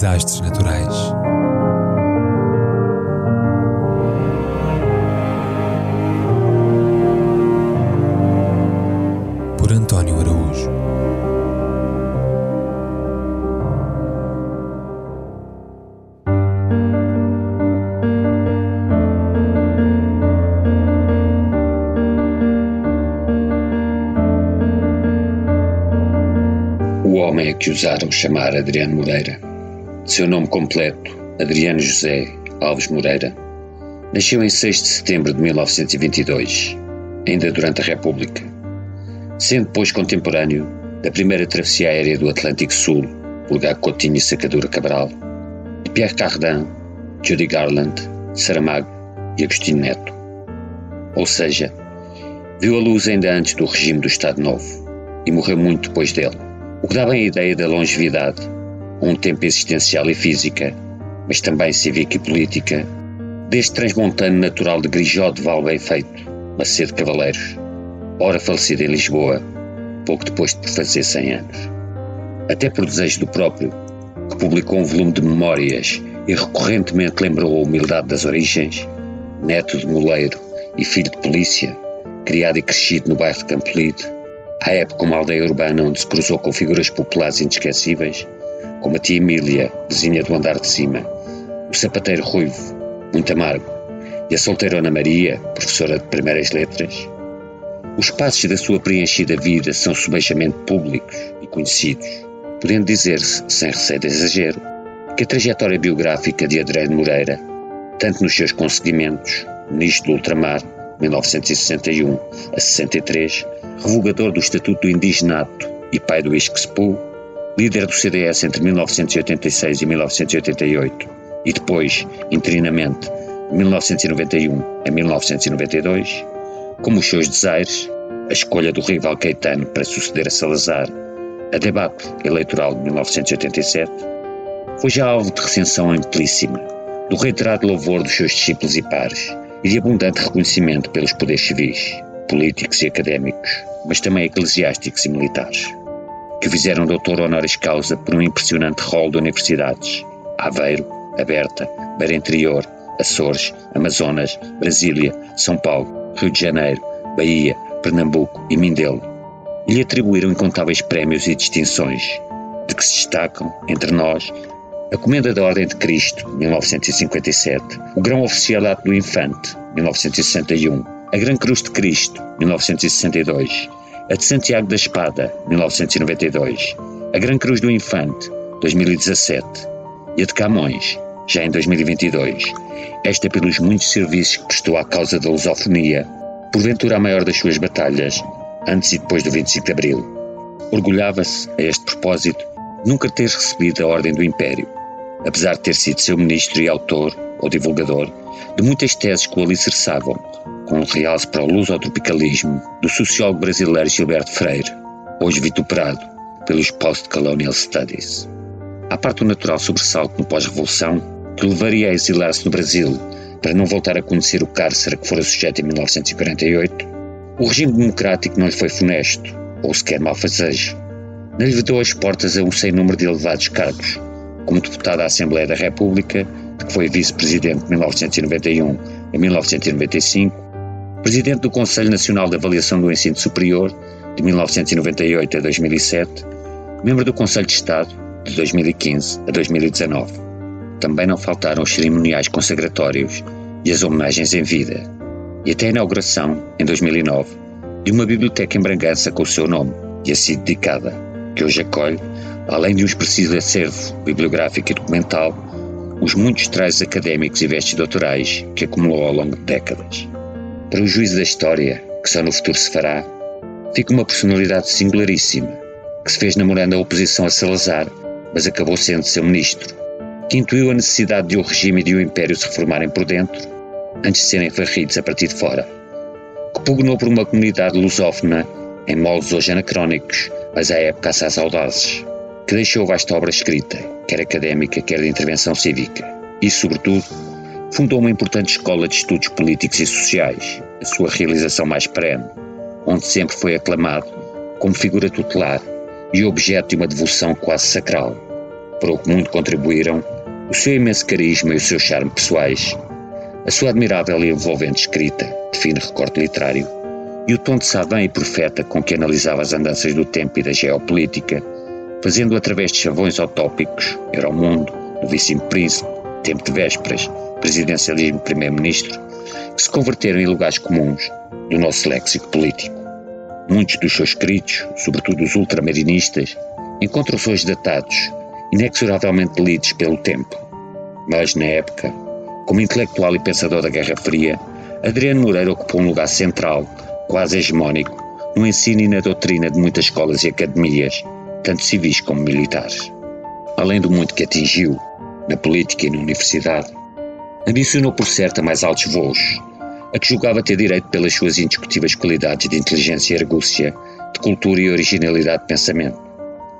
Desastres naturais. Por António Araújo. O homem a que usaram chamar Adriano Moreira. Seu nome completo, Adriano José Alves Moreira, nasceu em 6 de setembro de 1922, ainda durante a República, sendo depois contemporâneo da primeira travessia aérea do Atlântico Sul, vulgar Coutinho e Sacadura Cabral, de Pierre Cardin, Judy Garland, Saramago e Agostinho Neto. Ou seja, viu a luz ainda antes do regime do Estado Novo e morreu muito depois dele, o que dava a ideia da longevidade um tempo existencial e física, mas também cívica e política, deste transmontano natural de Grijó de Val bem feito, Macedo Cavaleiros, ora falecido em Lisboa, pouco depois de fazer 100 anos. Até por desejo do próprio, que publicou um volume de memórias e recorrentemente lembrou a humildade das origens, neto de moleiro e filho de polícia, criado e crescido no bairro de Campolide, à época uma aldeia urbana onde se cruzou com figuras populares inesquecíveis, como a tia Emília, vizinha do andar de cima, o sapateiro ruivo, muito amargo, e a solteirona Maria, professora de primeiras letras. Os passos da sua preenchida vida são subejamente públicos e conhecidos, podendo dizer-se, sem receio de exagero, que a trajetória biográfica de Adriano Moreira, tanto nos seus concedimentos, ministro do Ultramar, 1961 a 63, revogador do Estatuto do Indigenato e pai do Isquepu, líder do CDS entre 1986 e 1988 e depois, interinamente, de 1991 a 1992, como os seus desaires, a escolha do rival Caetano para suceder a Salazar, a debate eleitoral de 1987, foi já alvo de recensão amplíssima, do reiterado louvor dos seus discípulos e pares e de abundante reconhecimento pelos poderes civis, políticos e académicos, mas também eclesiásticos e militares que fizeram doutor honoris causa por um impressionante rol de universidades: Aveiro, Aberta, Beira Interior, Açores, Amazonas, Brasília, São Paulo, Rio de Janeiro, Bahia, Pernambuco e Mindelo. E lhe atribuíram incontáveis prémios e distinções, de que se destacam, entre nós, a Comenda da Ordem de Cristo, 1957, o Grão Oficialato do Infante, 1961, a Gran Cruz de Cristo, 1962, a de Santiago da Espada, 1992, a Gran Cruz do Infante, 2017, e a de Camões, já em 2022, esta pelos muitos serviços que prestou à causa da lusofonia, porventura a maior das suas batalhas, antes e depois do 25 de Abril. Orgulhava-se, a este propósito, nunca ter recebido a Ordem do Império, apesar de ter sido seu ministro e autor, ou divulgador, de muitas teses que o alicerçavam, com um realce para o lusotropicalismo do sociólogo brasileiro Gilberto Freire, hoje vituperado pelos Post-Colonial Studies. À parte do natural sobressalto no pós-revolução, que o levaria a exilar-se no Brasil para não voltar a conhecer o cárcere que fora sujeito em 1948, o regime democrático não lhe foi funesto, ou sequer malfazejo. Não lhe vedou as portas a um sem número de elevados cargos, como deputado à Assembleia da República, de que foi vice-presidente de 1991 a 1995, presidente do Conselho Nacional de Avaliação do Ensino Superior, de 1998 a 2007, membro do Conselho de Estado, de 2015 a 2019. Também não faltaram os cerimoniais consagratórios e as homenagens em vida, e até a inauguração, em 2009, de uma biblioteca em Bragança com o seu nome e assim dedicada, que hoje acolhe, além de um expressivo acervo bibliográfico e documental, os muitos trajes académicos e vestes doutorais que acumulou ao longo de décadas. Para o juízo da história, que só no futuro se fará, fica uma personalidade singularíssima, que se fez namorando a oposição a Salazar, mas acabou sendo seu ministro, que intuiu a necessidade de o regime e de o império se reformarem por dentro, antes de serem varridos a partir de fora, que pugnou por uma comunidade lusófona em moldes hoje anacrónicos, mas à época assaz audazes, que deixou vasta obra escrita, quer académica, quer de intervenção cívica, e, sobretudo, fundou uma importante escola de estudos políticos e sociais, a sua realização mais perene, onde sempre foi aclamado como figura tutelar e objeto de uma devoção quase sacral, para o que muito contribuíram o seu imenso carisma e o seu charme pessoais, a sua admirável e envolvente escrita, de fino recorte literário, e o tom de savã e profeta com que analisava as andanças do tempo e da geopolítica, fazendo através de chavões utópicos, o mundo, do vice-príncipe, tempo de vésperas, presidencialismo primeiro-ministro, que se converteram em lugares comuns do nosso léxico político. Muitos dos seus escritos, sobretudo os ultramarinistas, encontram-se hoje datados, inexoravelmente lidos pelo tempo. Mas, na época, como intelectual e pensador da Guerra Fria, Adriano Moreira ocupou um lugar central, quase hegemónico, no ensino e na doutrina de muitas escolas e academias, tanto civis como militares. Além do muito que atingiu, na política e na universidade, ambicionou por certo a mais altos voos, a que julgava ter direito pelas suas indiscutíveis qualidades de inteligência e argúcia, de cultura e originalidade de pensamento.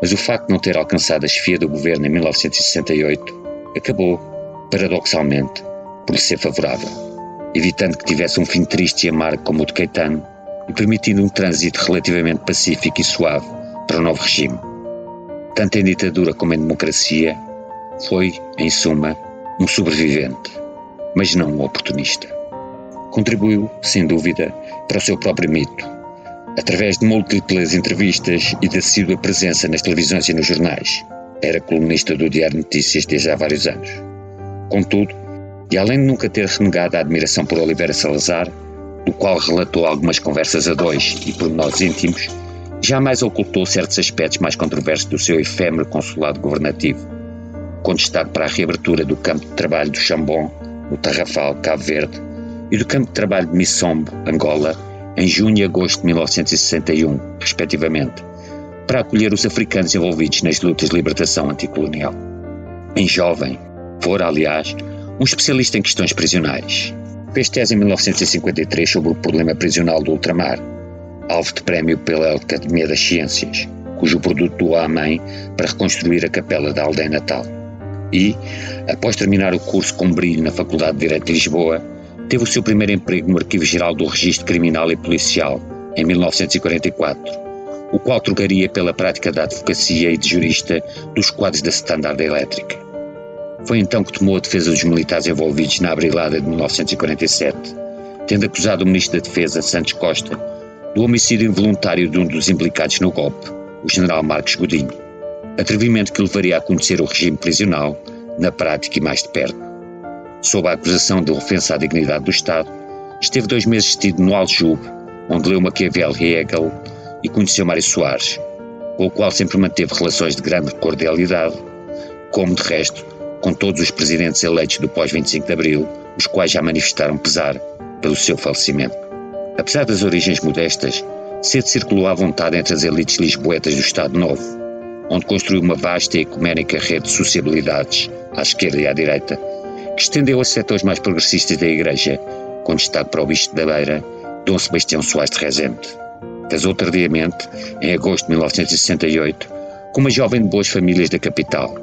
Mas o facto de não ter alcançado a chefia do governo em 1968 acabou, paradoxalmente, por lhe ser favorável, evitando que tivesse um fim triste e amargo como o de Caetano e permitindo um trânsito relativamente pacífico e suave para o novo regime. Tanto em ditadura como em democracia, foi, em suma, um sobrevivente, mas não um oportunista contribuiu, sem dúvida, para o seu próprio mito, através de múltiplas entrevistas e de assídua presença nas televisões e nos jornais. Era colunista do Diário Notícias desde há vários anos. Contudo, e além de nunca ter renegado a admiração por Oliveira Salazar, do qual relatou algumas conversas a dois e pormenores íntimos, jamais ocultou certos aspectos mais controversos do seu efêmero consulado governativo, com destaque para a reabertura do campo de trabalho do Chambon, no Tarrafal, Cabo Verde, e do campo de trabalho de Missombo, Angola, em junho e agosto de 1961, respectivamente, para acolher os africanos envolvidos nas lutas de libertação anticolonial. Em jovem, fora, aliás, um especialista em questões prisionais. Fez tese em 1953 sobre o problema prisional do ultramar, alvo de prémio pela Academia das Ciências, cujo produto doou à mãe para reconstruir a capela da aldeia natal. E, após terminar o curso com brilho na Faculdade de Direito de Lisboa, Teve o seu primeiro emprego no Arquivo Geral do Registro Criminal e Policial, em 1944, o qual trocaria pela prática da advocacia e de jurista dos quadros da Standard Elétrica. Foi então que tomou a defesa dos militares envolvidos na abrilada de 1947, tendo acusado o Ministro da Defesa, Santos Costa, do homicídio involuntário de um dos implicados no golpe, o General Marcos Godinho. Atrevimento que levaria a conhecer o regime prisional, na prática e mais de perto sob a acusação de ofensa à dignidade do Estado, esteve dois meses detido no Aljube, onde leu Maquiavel e Hegel e conheceu Mário Soares, com o qual sempre manteve relações de grande cordialidade, como, de resto, com todos os presidentes eleitos do pós-25 de Abril, os quais já manifestaram pesar pelo seu falecimento. Apesar das origens modestas, cedo circulou à vontade entre as elites lisboetas do Estado Novo, onde construiu uma vasta e ecuménica rede de sociabilidades, à esquerda e à direita, que estendeu a setores mais progressistas da Igreja, com destaque para o Bispo da Beira, Dom Sebastião Soares de Rezende. Casou tardiamente, em agosto de 1968, com uma jovem de boas famílias da capital,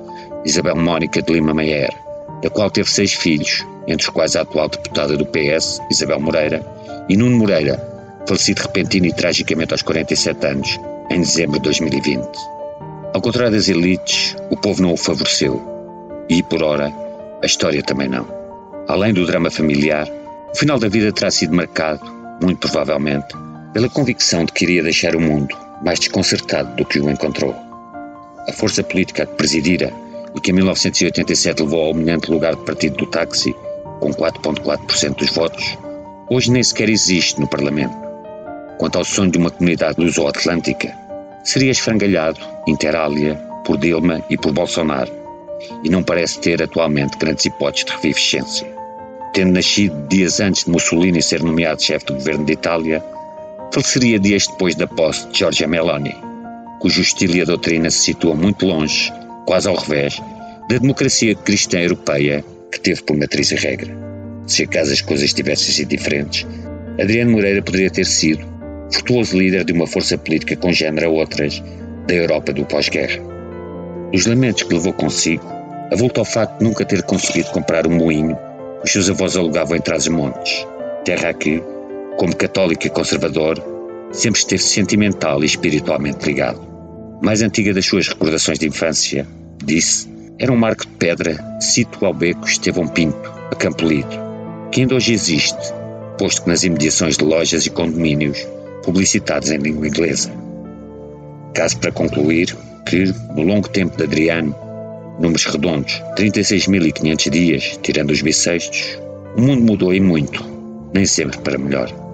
Isabel Mónica de Lima Maier, da qual teve seis filhos, entre os quais a atual deputada do PS, Isabel Moreira, e Nuno Moreira, falecido repentino e tragicamente aos 47 anos, em dezembro de 2020. Ao contrário das elites, o povo não o favoreceu. E, por ora, a história também não. Além do drama familiar, o final da vida terá sido marcado, muito provavelmente, pela convicção de que iria deixar o mundo mais desconcertado do que o encontrou. A força política que presidira e que em 1987 levou ao eminente lugar de partido do táxi, com 4,4% dos votos, hoje nem sequer existe no Parlamento. Quanto ao sonho de uma comunidade luso-atlântica, seria esfrangalhado, inter alia, por Dilma e por Bolsonaro, e não parece ter atualmente grandes hipóteses de revivescência. Tendo nascido dias antes de Mussolini ser nomeado chefe do governo de Itália, faleceria dias depois da posse de Giorgia Meloni, cujo estilo e a doutrina se situam muito longe, quase ao revés, da democracia cristã europeia que teve por matriz a regra. Se acaso as coisas tivessem sido diferentes, Adriano Moreira poderia ter sido virtuoso líder de uma força política congênere a outras da Europa do pós-guerra. Os lamentos que levou consigo avulta ao facto de nunca ter conseguido comprar um moinho que os seus avós alugavam em Trás-os-Montes, terra a que, como católico e conservador, sempre esteve sentimental e espiritualmente ligado. Mais antiga das suas recordações de infância, disse, era um marco de pedra, cito ao beco Estevão Pinto, a Campolido, que ainda hoje existe, posto que nas imediações de lojas e condomínios publicitados em língua inglesa. Caso para concluir que, no longo tempo de Adriano, números redondos, 36.500 dias, tirando os bissextos, o mundo mudou e muito, nem sempre para melhor.